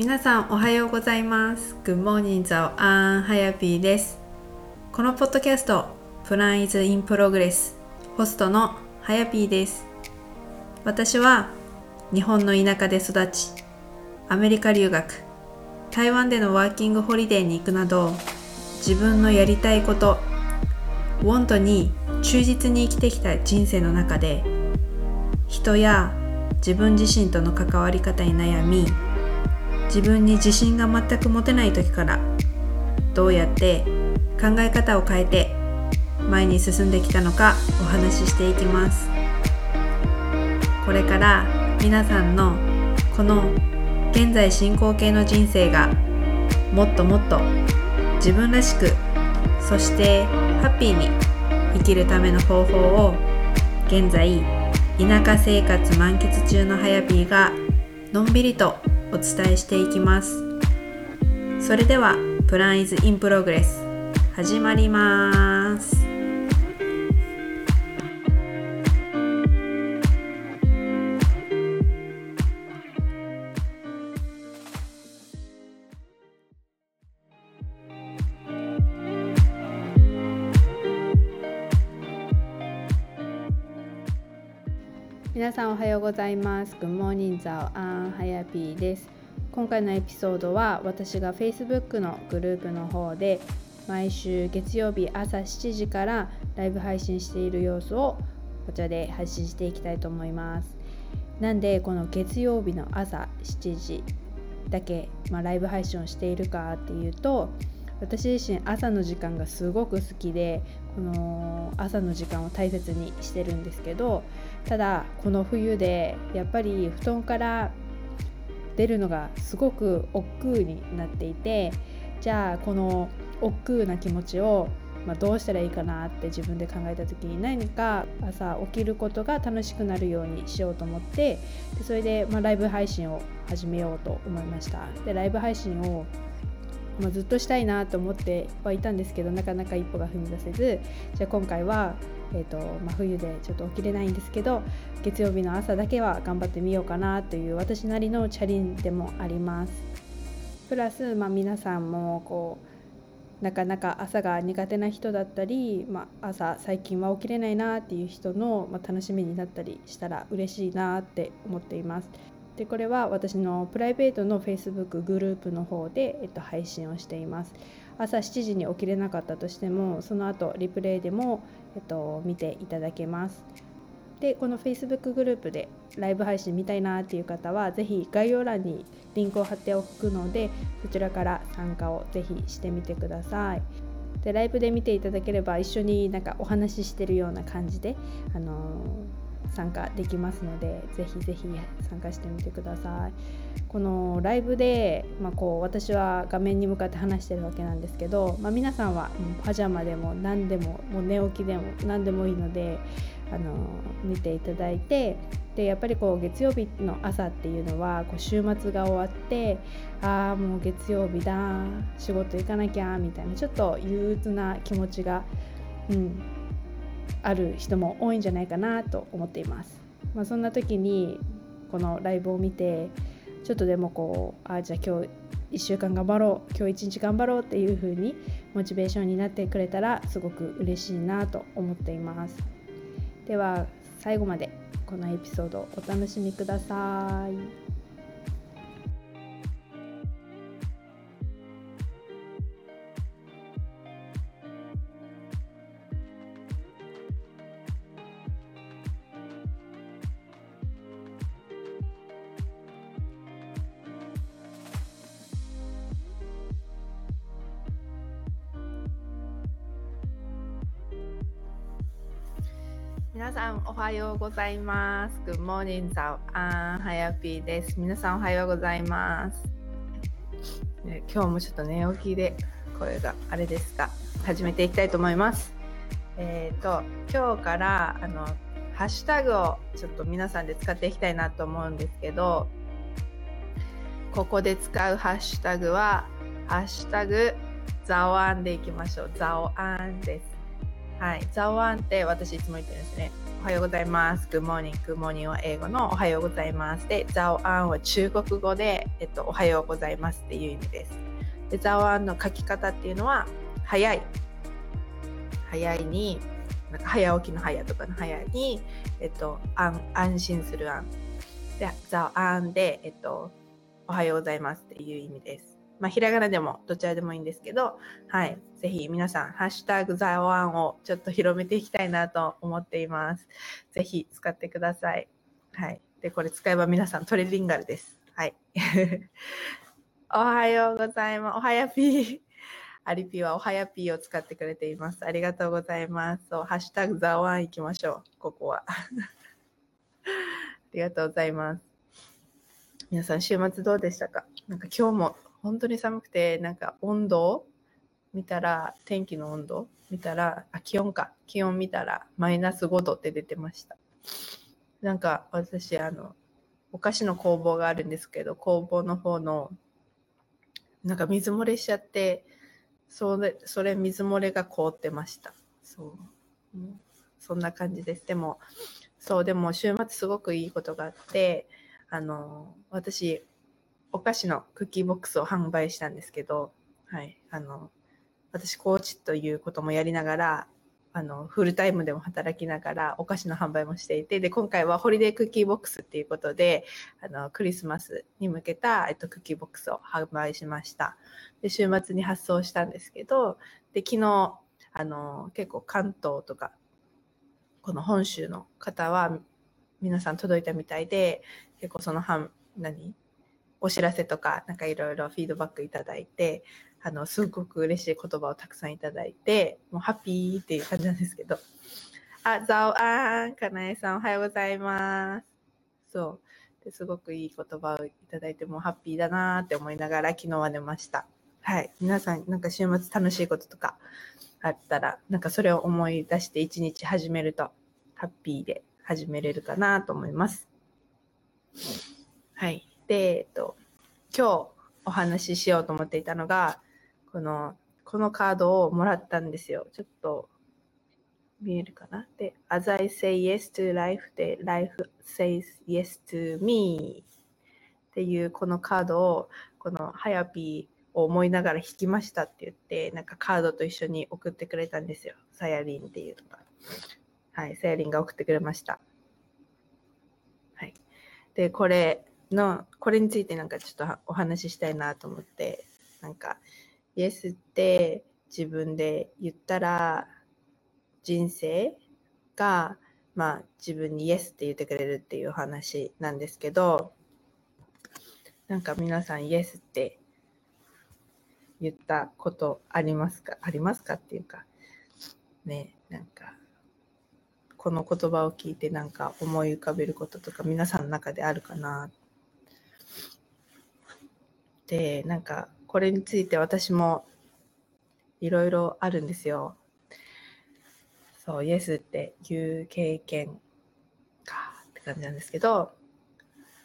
皆さんおはようございます。Good morning ザオアンハヤピーです。このポッドキャストプランイズインプログレスホストのハヤピーです。私は日本の田舎で育ちアメリカ留学台湾でのワーキングホリデーに行くなど自分のやりたいことウォントに忠実に生きてきた人生の中で人や自分自身との関わり方に悩み自分に自信が全く持てない時からどうやって考え方を変えて前に進んできたのかお話ししていきます。これから皆さんのこの現在進行形の人生がもっともっと自分らしくそしてハッピーに生きるための方法を現在田舎生活満喫中のはやぴーがのんびりとお伝えしていきます。それではプランイズインプログレス始まります。はようございます。Good morning, ザオアンハヤピーです。今回のエピソードは私が Facebook のグループの方で毎週月曜日朝7時からライブ配信している様子をこちらで配信していきたいと思います。なんでこの月曜日の朝7時だけ、まあ、ライブ配信をしているかっていうと私自身朝の時間がすごく好きでこの朝の時間を大切にしてるんですけどただこの冬でやっぱり布団から出るのがすごく億劫になっていてじゃあこの億劫な気持ちをまあ、どうしたらいいかなって自分で考えた時に何か朝起きることが楽しくなるようにしようと思ってでそれでまライブ配信を始めようと思いました。でライブ配信をまあ、ずっとしたいなと思ってはいたんですけどなかなか一歩が踏み出せずじゃあ今回は、えーとまあ、冬でちょっと起きれないんですけど月曜日の朝だけは頑張ってみようかなという私なりのチャレンでもあります。プラス、まあ、皆さんもこうなかなか朝が苦手な人だったり、まあ、朝最近は起きれないなっていう人の、まあ、楽しみになったりしたら嬉しいなって思っています。でこれは私のプライベートの Facebook グループの方で、えっと、配信をしています。朝7時に起きれなかったとしてもその後リプレイでも、えっと、見ていただけます。でこの Facebook グループでライブ配信見たいなっていう方は是非概要欄にリンクを貼っておくのでそちらから参加を是非してみてください。でライブで見ていただければ一緒になんかお話ししてるような感じで、あのー参加できますのでぜひぜひ参加してみてください。このライブで、まあ、こう私は画面に向かって話してるわけなんですけど、まあ、皆さんはパジャマでも何でももう寝起きでも何でもいいのであの見ていただいてでやっぱりこう月曜日の朝っていうのはこう週末が終わってああもう月曜日だ仕事行かなきゃみたいなちょっと憂鬱な気持ちが、うん、ある人も多いんじゃないかなと思っています。まあ、そんな時にこのライブを見てちょっとでもこうあじゃあ今日1週間頑張ろう今日1日頑張ろうっていう風にモチベーションになってくれたらすごく嬉しいなと思っていますでは最後までこのエピソードお楽しみください。皆さんおはようございます。Good morning, 早安、はやぴーです。皆さんおはようございます。ね、今日もちょっと寝起きで声があれですが、始めていきたいと思います。えっ、ー、と、今日からあのハッシュタグをちょっと皆さんで使っていきたいなと思うんですけど、ここで使うハッシュタグは、ハッシュタグ、ザオアンでいきましょう。ザオアンです。はい、ザワンって私いつも言ってるんですね。おはようございます。Good morning, Good morning は英語のおはようございます。で、ザオアンは中国語で、えっと、おはようございますっていう意味です。で、ザオアンの書き方っていうのは、早い。早いに、なんか早起きの早とかの早に、えっと、安安心する安。で、ザオアンで、えっと、おはようございますっていう意味です。まあ、ひらがなでもどちらでもいいんですけど、はい。ぜひ皆さん、ハッシュタグザワンをちょっと広めていきたいなと思っています。ぜひ使ってください。はい。で、これ使えば皆さんトレリンガルです。はい。おはようございます。おはやぴー。アリピはおはやぴーを使ってくれています。ありがとうございます。そう、ハッシュタグザワン行きましょう。ここは。ありがとうございます。皆さん、週末どうでしたか？なんか今日も本当に寒くて、なんか温度見たら、天気の温度見たら、あ、気温か。気温見たら、マイナス5度って出てました。なんか私、あの、お菓子の工房があるんですけど、工房の方の、なんか水漏れしちゃって、それ、それ水漏れが凍ってました。そう。うん、そんな感じです。でも、そう、でも週末すごくいいことがあって、あの、私、お菓子のクッキーボックスを販売したんですけど、はい、あの、私、コーチということもやりながら、あの、フルタイムでも働きながらお菓子の販売もしていて、で、今回はホリデークッキーボックスっていうことで、あの、クリスマスに向けた、えっと、クッキーボックスを販売しました。で、週末に発送したんですけど、で、昨日、あの、結構関東とか、この本州の方は、皆さん届いたみたいで、結構その半、何？お知らせとか、なんかいろいろフィードバックいただいて、あの、すごく嬉しい言葉をたくさんいただいて、もうハッピーっていう感じなんですけど。あ、ザオアン、かなえさんおはようございます。そう。ですごくいい言葉をいただいて、もうハッピーだなーって思いながら昨日は寝ました。はい。皆さん、なんか週末楽しいこととかあったら、なんかそれを思い出して一日始めると、ハッピーで始めれるかなと思います。はい。で、えっと、今日お話ししようと思っていたのが、この、このカードをもらったんですよ。ちょっと、見えるかな？で、As I say yes to life で Life says yes to me っていうこのカードを、このハヤピーを思いながら引きましたって言って、なんかカードと一緒に送ってくれたんですよ。サヤリンっていうのが。はい、サヤリンが送ってくれました。はい。で、これ、の、これについてなんかちょっとお話ししたいなと思って、なんか、イエスって自分で言ったら、人生が、まあ自分にイエスって言ってくれるっていう話なんですけど、なんか皆さんイエスって言ったことありますか？ありますかっていうか、ね、なんか、この言葉を聞いてなんか思い浮かべることとか皆さんの中であるかなって。で、なんか、これについて私もいろいろあるんですよ。そう、イエスっていう経験かって感じなんですけど、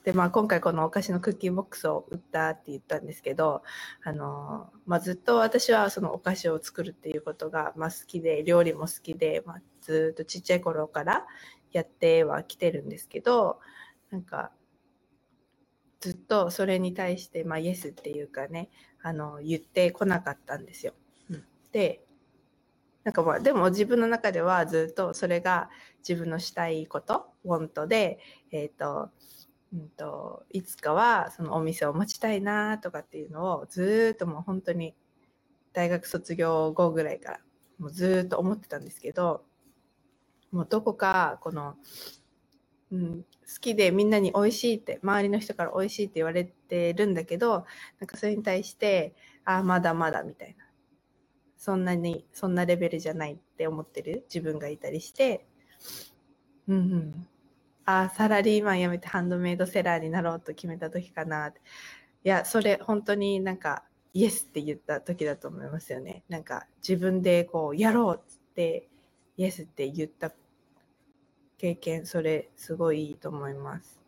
で、まあ今回このお菓子のクッキーボックスを売ったって言ったんですけど、あの、まあずっと私はそのお菓子を作るっていうことが、まあ好きで、料理も好きで、まあずっとちっちゃい頃からやってはきてるんですけど、なんかずっとそれに対して、まあ、イエスっていうかね、あの、言ってこなかったんですよ。うん、で、なんかまあ、でも自分の中ではずっとそれが自分のしたいこと、ウォントで、えっ、ー、と、うんと、いつかはそのお店を持ちたいなとかっていうのをずっともう本当に大学卒業後ぐらいからもうずっと思ってたんですけど、もうどこかこのうん、好きでみんなに美味しいって周りの人から美味しいって言われてるんだけどなんかそれに対してああまだまだみたいな。そんなにそんなレベルじゃないって思ってる自分がいたりして。うんうん。ああサラリーマン辞めてハンドメイドセラーになろうと決めた時かないやそれ本当になんかイエスって言った時だと思いますよね。なんか自分でこうやろうっつってイエスって言った経験、それすごいいいと思います。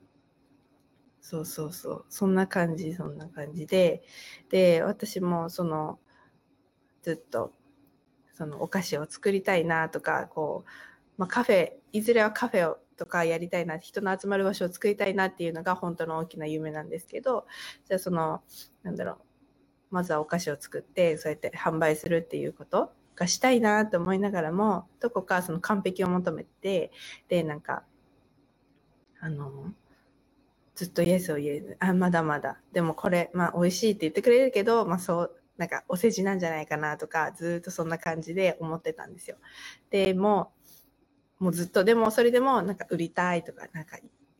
そうそうそう。そんな感じ、そんな感じで。で、私もその、ずっと、そのお菓子を作りたいなとか、こう、まあ、カフェ、いずれはカフェをとかやりたいな、人の集まる場所を作りたいなっていうのが本当の大きな夢なんですけど、じゃあその、なんだろう、まずはお菓子を作って、そうやって販売するっていうことがしたいなと思いながらも、どこかその完璧を求めて、で、なんか、あの、ずっとイエスを言える。あ、まだまだ。でもこれ、まあ美味しいって言ってくれるけど、まあそう、なんかお世辞なんじゃないかなとか、ずっとそんな感じで思ってたんですよ。でも、もうずっと、でもそれでもなんか売りたいとか、なんか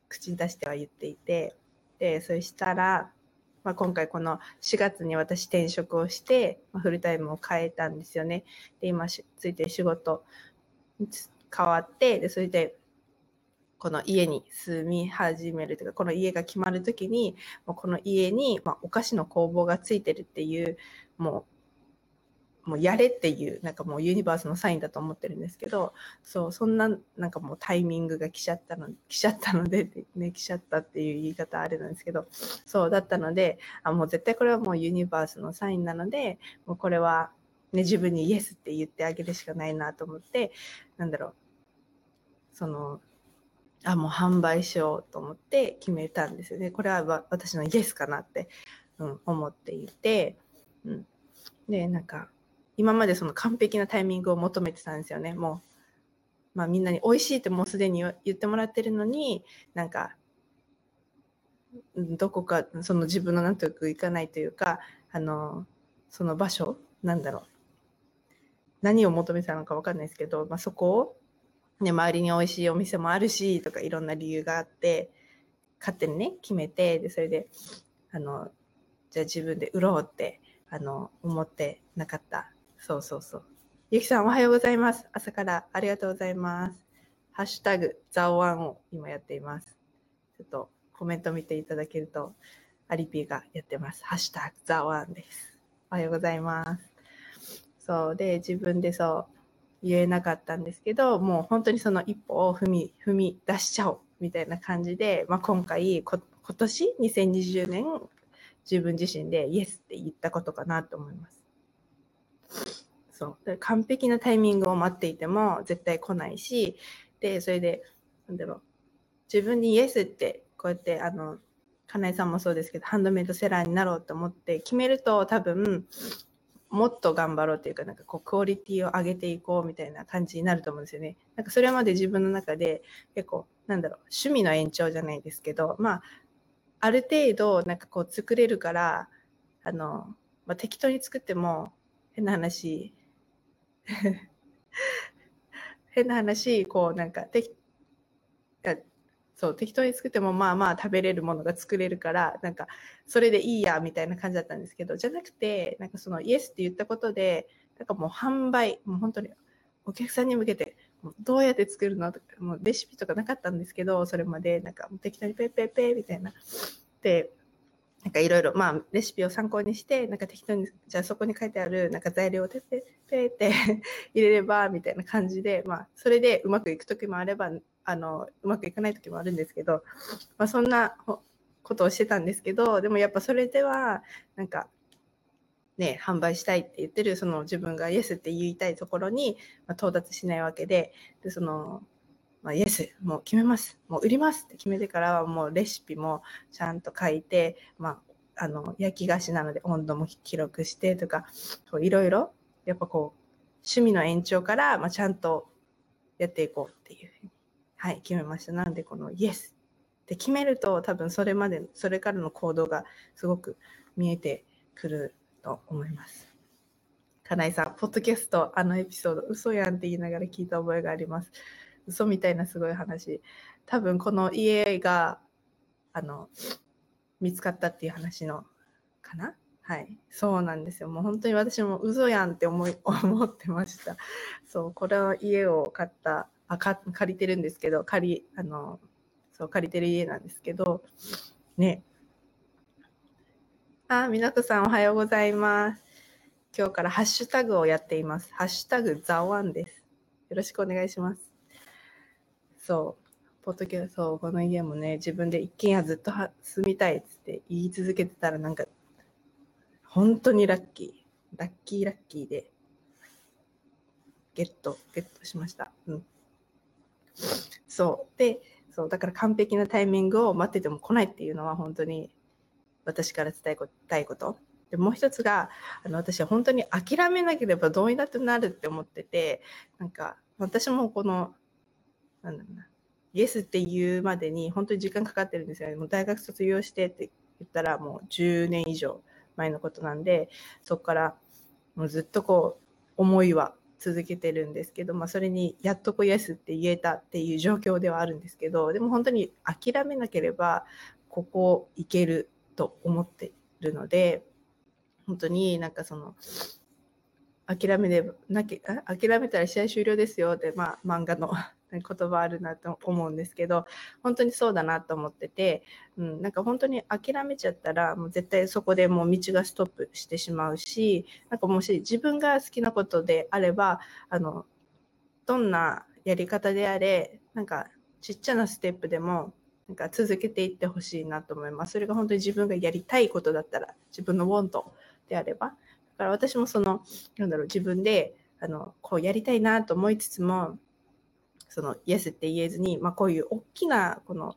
口に出しては言っていて、で、そしたら、まあ、今回この4月に私転職をして、まあ、フルタイムを変えたんですよね。で、今ついてる仕事変わって、で、それで、この家に住み始めるというか、この家が決まるときに、もうこの家に、まあ、お菓子の工房がついてるっていう、もうもうやれっていう、なんかもうユニバースのサインだと思ってるんですけど、そう、そんな、なんかもうタイミングが来ちゃったの、来ちゃったので、ね、来ちゃったっていう言い方あれなんですけど、そうだったので、あ、もう絶対これはもうユニバースのサインなので、もうこれは、ね、自分にイエスって言ってあげるしかないなと思って、なんだろう、その、あ、もう販売しようと思って決めたんですよね。これは私のイエスかなって、うん、思っていて、うん。で、なんか、今までその完璧なタイミングを求めてたんですよね。もう、まあみんなに美味しいってもうすでに言ってもらってるのに、なんか、どこかその自分の納得いかないというか、あの、その場所、なんだろう。何を求めてたのかわかんないですけど、まあそこを、ね、周りに美味しいお店もあるし、とかいろんな理由があって、勝手にね、決めて、で、それで、あの、じゃあ自分で売ろうって、あの、思ってなかったそうそうそう。ゆきさんおはようございます。朝からありがとうございます。ハッシュタグ、ザオワンを今やっています。ちょっとコメント見ていただけると、アリピーがやってます。ハッシュタグ、ザワンです。おはようございます。そう。で、自分でそう言えなかったんですけど、もう本当にその一歩を踏み、踏み出しちゃおうみたいな感じで、まあ、今回今年2020年自分自身でイエスって言ったことかなと思います。そう。完璧なタイミングを待っていても絶対来ないし、で、それで、なんだろう。自分にイエスって、こうやって、あの、金井さんもそうですけど、ハンドメイドセラーになろうと思って決めると多分、もっと頑張ろうっていうか、なんかこう、クオリティを上げていこうみたいな感じになると思うんですよね。なんかそれまで自分の中で結構、なんだろう、趣味の延長じゃないですけど、まあ、ある程度、なんかこう作れるから、あの、まあ、適当に作っても、変な話、変な話、こうなんか、てそう、適当に作ってもまあまあ食べれるものが作れるから、なんか、それでいいや、みたいな感じだったんですけど、じゃなくて、なんかそのイエスって言ったことで、なんかもう販売、もう本当にお客さんに向けて、どうやって作るのとか、もうレシピとかなかったんですけど、それまで、なんか適当にペッペッペーみたいな。で、なんかいろいろ、まあ、レシピを参考にして、なんか適当に、じゃあそこに書いてある、なんか材料をてってペって入れれば、みたいな感じで、まあ、それでうまくいくときもあれば、あの、うまくいかないときもあるんですけど、まあ、そんなことをしてたんですけど、でもやっぱそれでは、なんか、ね、販売したいって言ってる、その自分がイエスって言いたいところに、ま、到達しないわけで、で、その、まあ、イエス、もう決めます。もう売りますって決めてからはもうレシピもちゃんと書いて、まあ、あの、焼き菓子なので温度も記録してとか、いろいろ、やっぱこう、趣味の延長から、まあ、ちゃんとやっていこうっていうふうに、はい、決めました。なので、このイエスって決めると、多分それまで、それからの行動がすごく見えてくると思います。金井さん、ポッドキャスト、あのエピソード、嘘やんって言いながら聞いた覚えがあります。嘘みたいなすごい話。多分この家が、あの、見つかったっていう話の、かな？はい。そうなんですよ。もう本当に私も嘘やんって思い、思ってました。そう、これは家を買った、あ、か、借りてるんですけど、借り、あの、そう、借りてる家なんですけど、ね。あ、みなさんおはようございます。今日からハッシュタグをやっています。ハッシュタグザワンです。よろしくお願いします。そう、ポッドキャスト、この家もね、自分で一軒家ずっと住みたいっつって言い続けてたらなんか、本当にラッキー。ラッキーラッキーで、ゲット、ゲットしました。うん。そうでそうだから完璧なタイミングを待ってても来ないっていうのは本当に私から伝えたいことでもう一つがあの私は本当に諦めなければどうにだってなるって思っててなんか私もこのなんだろうなイエスって言うまでに本当に時間かかってるんですよね。もう大学卒業してって言ったらもう10年以上前のことなんでそこからもうずっとこう思いは続けてるんですけど、まあ、それにやっとこイエスって言えたっていう状況ではあるんですけどでも本当に諦めなければここ行けると思ってるので本当になんかその諦めでなき諦めたら試合終了ですよって、まあ、漫画の言葉あるなと思うんですけど本当にそうだなと思ってて、うん、なんか本当に諦めちゃったらもう絶対そこでもう道がストップしてしまうしなんかもし自分が好きなことであればあのどんなやり方であれなんかちっちゃなステップでもなんか続けていってほしいなと思います。それが本当に自分がやりたいことだったら自分のウォントであれば。だから私もそのなんだろう自分であのこうやりたいなと思いつつもそのイエスって言えずに、まあ、こういう大きなこの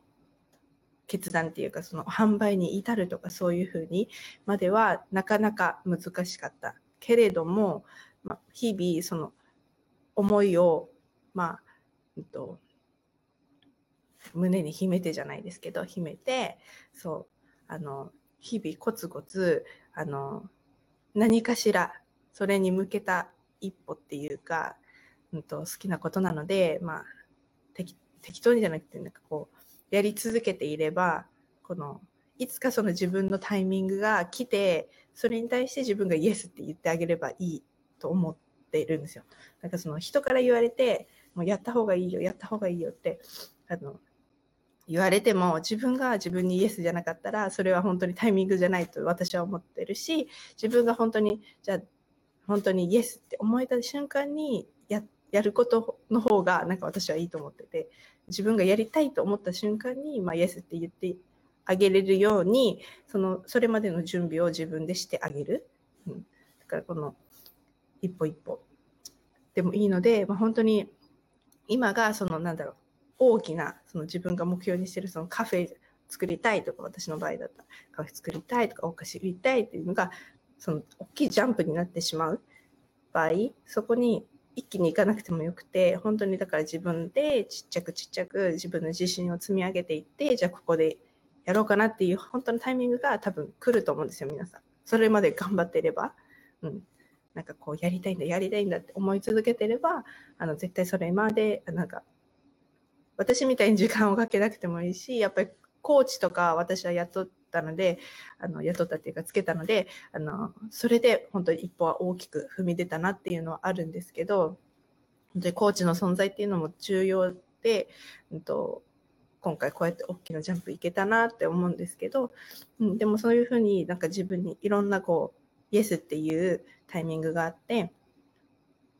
決断っていうかその販売に至るとかそういうふうにまではなかなか難しかった。けれども、まあ、日々その思いをまあ、えっと、胸に秘めてじゃないですけど秘めてそうあの日々コツコツあの何かしらそれに向けた一歩っていうかうんと、好きなことなので、まあ、適当にじゃなくて、なんかこう、やり続けていれば、この、いつかその自分のタイミングが来て、それに対して自分がイエスって言ってあげればいいと思っているんですよ。なんかその人から言われて、もうやった方がいいよ、やった方がいいよって、あの、言われても自分が自分にイエスじゃなかったらそれは本当にタイミングじゃないと私は思ってるし自分が本当にじゃあ本当にイエスって思えた瞬間にやってやることの方がなんか私はいいと思ってて自分がやりたいと思った瞬間に、まあ、イエスって言ってあげれるようにそのそれまでの準備を自分でしてあげる、うん、だからこの一歩一歩。でもいいので、まあ、本当に今がそのなんだろう大きなその自分が目標にしてるそのカフェ作りたいとか私の場合だったらカフェ作りたいとかお菓子売りたいっていうのがその大きいジャンプになってしまう場合そこに一気に行かなくてもよくて本当にだから自分でちっちゃくちっちゃく自分の自信を積み上げていってじゃあここでやろうかなっていう本当のタイミングが多分来ると思うんですよ皆さん。それまで頑張っていれば、うん、なんかこうやりたいんだやりたいんだって思い続けてればあの絶対それまでなんか私みたいに時間をかけなくてもいいしやっぱりコーチとか私はやっとったので、あの、雇ったっていうかつけたので、あの、それで本当に一歩は大きく踏み出たなっていうのはあるんですけど、本当にコーチの存在っていうのも重要で、うんと、今回こうやって大きなジャンプいけたなって思うんですけど、うん、でもそういうふうになんか自分にいろんなこう、イエスっていうタイミングがあって、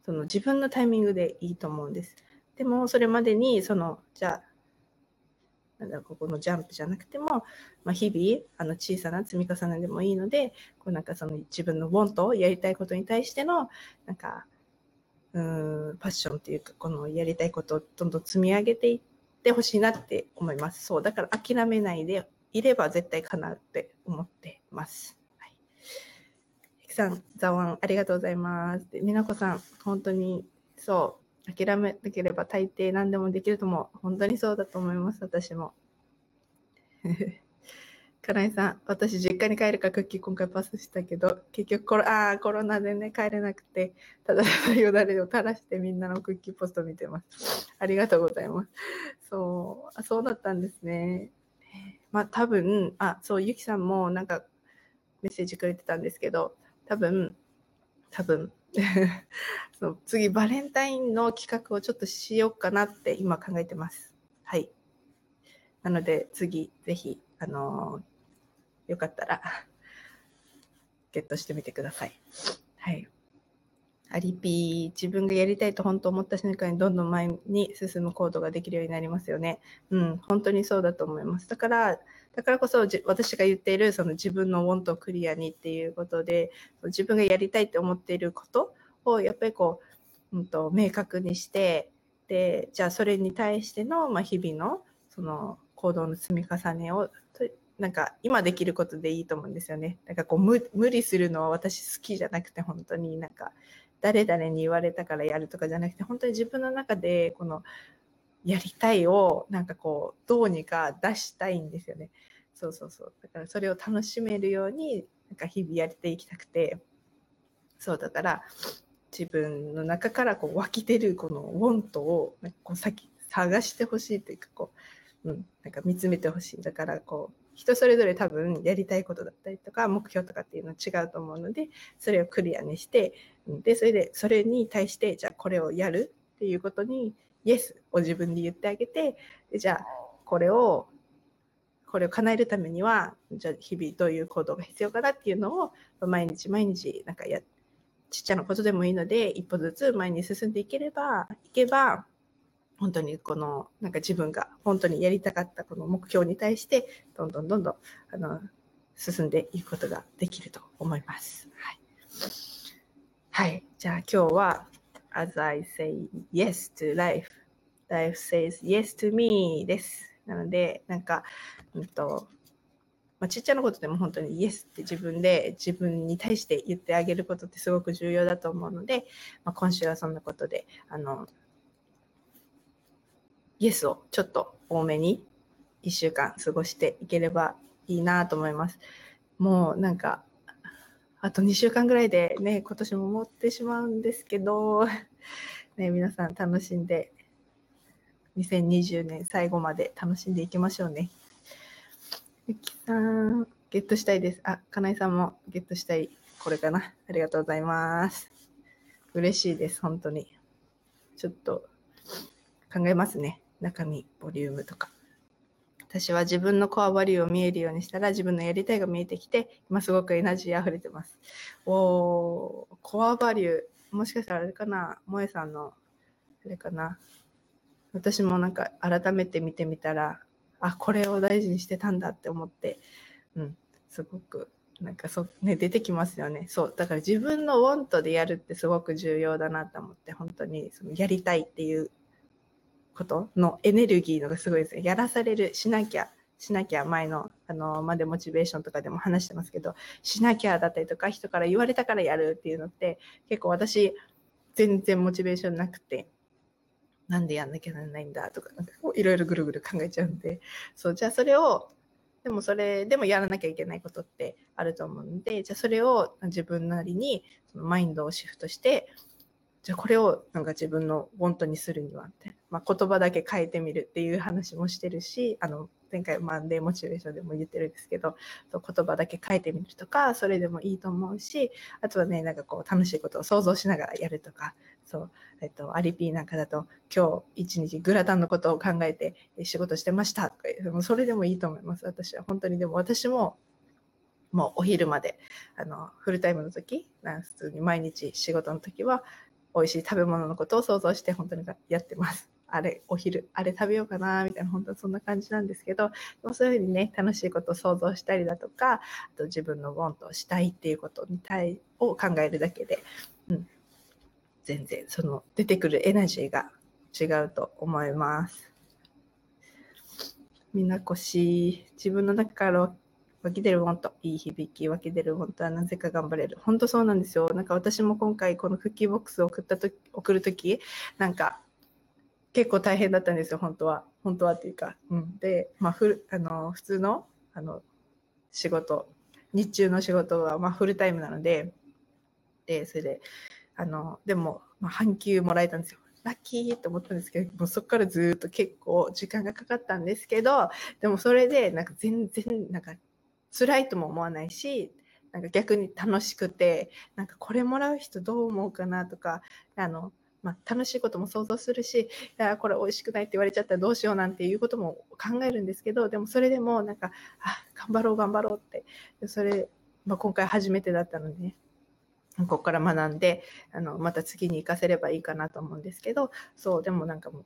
その自分のタイミングでいいと思うんです。でもそれまでにそのじゃあなんだここのジャンプじゃなくても、まあ、日々あの小さな積み重ねでもいいのでこうなんかその自分のウォントやりたいことに対してのなんかうんパッションっていうかこのやりたいことをどんどん積み上げていってほしいなって思いますそうだから諦めないでいれば絶対叶うって思ってます。はい、さん、ザワン、ありがとうございます。で、みなこさん、本当に、そう、諦めなければ大抵何でもできるとも本当にそうだと思います、私も。金井さん、私実家に帰るかクッキー今回パスしたけど、結局コロあコロナでね、帰れなくて、ただただよだれを垂らしてみんなのクッキーポスト見てます。ありがとうございます。そう、あそうだったんですね。まあ多分、あ、そう、ゆきさんもなんかメッセージくれてたんですけど、多分、多分、そう次バレンタインの企画をちょっとしようかなって今考えてます。はい。なので次ぜひあのー、よかったらゲットしてみてください。はい。アリピー、自分がやりたいと本当思った瞬間にどんどん前に進む行動ができるようになりますよね。うん、本当にそうだと思います。だから、だからこそ私が言っているその自分のウォントをクリアにっていうことで、自分がやりたいって思っていることをやっぱりこう、うんと、明確にして、でじゃあそれに対しての、まあ、日々のその行動の積み重ねをなんか今できることでいいと思うんですよね。なんかこう無理するのは私好きじゃなくて本当になんか誰々に言われたからやるとかじゃなくて本当に自分の中でこのやりたいをなんかこうどうにか出したいんですよね。そうそうそう。だからそれを楽しめるようになんか日々やっていきたくてそうだから自分の中からこう湧き出るこのウォントをこう先探してほしいというかこう、うん、なんか見つめてほしい。だからこう人それぞれ多分やりたいことだったりとか目標とかっていうのは違うと思うのでそれをクリアにしてでそれでそれに対してじゃあこれをやるっていうことにイエスを自分で言ってあげてじゃあこれをこれを叶えるためにはじゃあ日々どういう行動が必要かなっていうのを毎日毎日なんかやちっちゃなことでもいいので一歩ずつ前に進んでいければいけば本当にこのなんか自分が本当にやりたかったこの目標に対してどんどんどんどんあの進んでいくことができると思います。はい。はい、じゃあ今日は As I say yes to life, life says yes to me です。なのでなんか、うんとまあ、ちっちゃなことでも本当にイエスって自分で自分に対して言ってあげることってすごく重要だと思うので、まあ、今週はそんなことであのイエスをちょっと多めに1週間過ごしていければいいなと思います。もうなんか、あと2週間ぐらいでね、今年も持ってしまうんですけど、ね、皆さん楽しんで、2020年最後まで楽しんでいきましょうね。ゆきさん、ゲットしたいです。あ、かなえさんもゲットしたい。これかな。ありがとうございます。嬉しいです、本当に。ちょっと考えますね。中身、ボリュームとか。私は自分のコアバリューを見えるようにしたら自分のやりたいが見えてきて、今すごくエナジー溢れてます。おー、コアバリュー。もしかしたらあれかな？萌えさんの、あれかな？私もなんか改めて見てみたら、あ、これを大事にしてたんだって思って、うん、すごくなんかそう、ね、出てきますよね。そう。だから自分のウォントでやるってすごく重要だなと思って、本当にそのやりたいっていうことのエネルギーのがすごいですね。やらされる、しなきゃ、しなきゃ前の、あの、までモチベーションとかでも話してますけど、しなきゃだったりとか、人から言われたからやるっていうのって、結構私、全然モチベーションなくて、なんでやんなきゃならないんだとか、なんかいろいろぐるぐる考えちゃうんで、そう、じゃあそれを、でもそれでもやらなきゃいけないことってあると思うんで、じゃあそれを自分なりにそのマインドをシフトして、じゃあこれをなんか自分の本当にするにはって、まあ、言葉だけ変えてみるっていう話もしてるしあの前回マンデーモチベーションでも言ってるんですけど言葉だけ変えてみるとかそれでもいいと思うしあとはねなんかこう楽しいことを想像しながらやるとかそう、えっと、アリピーなんかだと今日一日グラタンのことを考えて仕事してましたとかもそれでもいいと思います私は本当にでも私ももうお昼まであのフルタイムの時普通に毎日仕事の時は美味しい食べ物のことを想像して本当にやってます。あれ、お昼、あれ食べようかな、みたいな、本当そんな感じなんですけど、でもそういうふうにね、楽しいことを想像したりだとか、あと自分のボンとしたいっていうことに対を考えるだけで、うん、全然その出てくるエナジーが違うと思います。みんな腰、自分の中から湧き出るもんといい響き、湧き出るもんとはなぜか頑張れる。本当そうなんですよ。なんか私も今回このクッキーボックスを送ったと送るとき、なんか結構大変だったんですよ、本当は。本当はっていうか。うん、で、まあ、ふあの普通のあの仕事、日中の仕事はまあフルタイムなので、で、それで、あの、でも、まあ、半休もらえたんですよ。ラッキーと思ったんですけど、もうそこからずっと結構時間がかかったんですけど、でもそれでなんか全然なんか辛いとも思わないし、なんか逆に楽しくて、なんかこれもらう人どう思うかなとか、あの、まあ、楽しいことも想像するし、あ、これ美味しくないって言われちゃったらどうしようなんていうことも考えるんですけど、でもそれでもなんか、あ、頑張ろう頑張ろうって、それ、まあ、今回初めてだったのでね、ここから学んで、あの、また次に活かせればいいかなと思うんですけど、そう、でもなんかもう、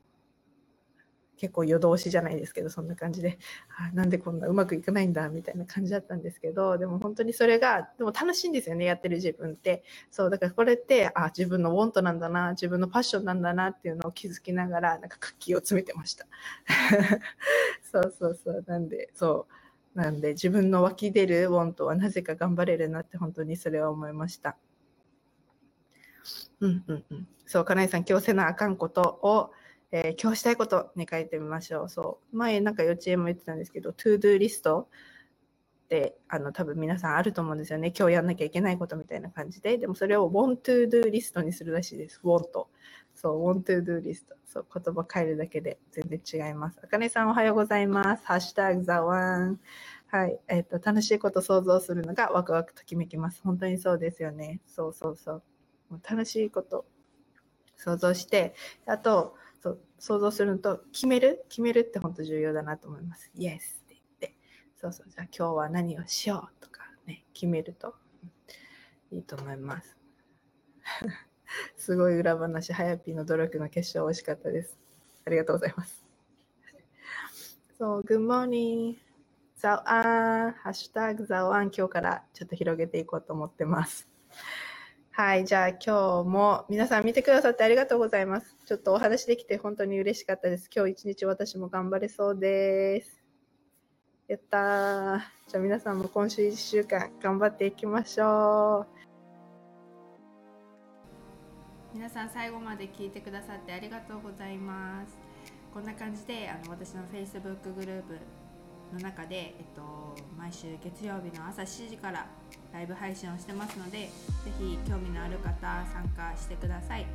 結構夜通しじゃないですけどそんな感じであなんでこんなうまくいかないんだみたいな感じだったんですけどでも本当にそれがでも楽しいんですよねやってる自分って。そうだからこれってあ自分のウォントなんだな自分のパッションなんだなっていうのを気づきながらなんか活気を詰めてました。そうそうそうなんでそうなんで自分の湧き出る want はなぜか頑張れるなって本当にそれは思いました。うんうんうん。そう金井さん今日せなあかんことをえー、今日したいことに書いてみましょう。そう。前なんか幼稚園も言ってたんですけど、 to do リストってあの多分皆さんあると思うんですよね。今日やんなきゃいけないことみたいな感じで。でもそれを want to do リストにするらしいです。want。そう、want to do リスト。そう、言葉変えるだけで全然違います。あかねさんおはようございます。ハッシュタグザワン。はい。えっ、ー、と、楽しいこと想像するのがワクワクときめきます。本当にそうですよね。そうそうそう。もう楽しいこと想像して、あと、そう想像するのと決める？決めるって本当重要だなと思います。Yes って言って。そうそう。じゃあ今日は何をしようとかね、決めるといいと思います。すごい裏話、はやぴーの努力の結晶美味しかったです。ありがとうございます。そう、Good morning! ザオアン、ハッシュタグザオアン、今日からちょっと広げていこうと思ってます。はい、じゃあ今日も皆さん見てくださってありがとうございます。ちょっとお話できて本当に嬉しかったです。今日一日私も頑張れそうです。やったー。じゃあ皆さんも今週1週間頑張っていきましょう。皆さん最後まで聞いてくださってありがとうございます。こんな感じであの私の Facebook グループの中で、えっと、毎週月曜日の朝7時からライブ配信をしてますので是非興味のある方参加してください。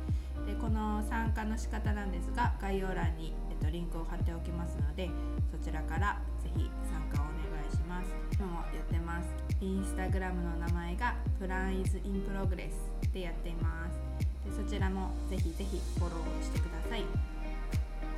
でこの参加の仕方なんですが概要欄に、えっと、リンクを貼っておきますのでそちらから是非参加をお願いします。今日もやってます。インスタグラムの名前がプランイズインプログレスでやっています。でそちらもぜひぜひフォローしてください。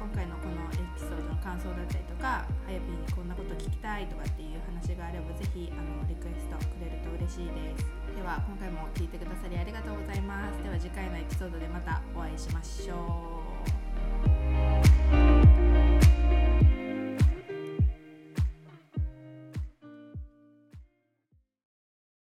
今回のこのエピソードの感想だったりとかはやぴにこんなこと聞きたいとかっていう話があればぜひあのリクエストくれると嬉しいです。では今回も聞いてくださりありがとうございます。では次回のエピソードでまたお会いしましょう。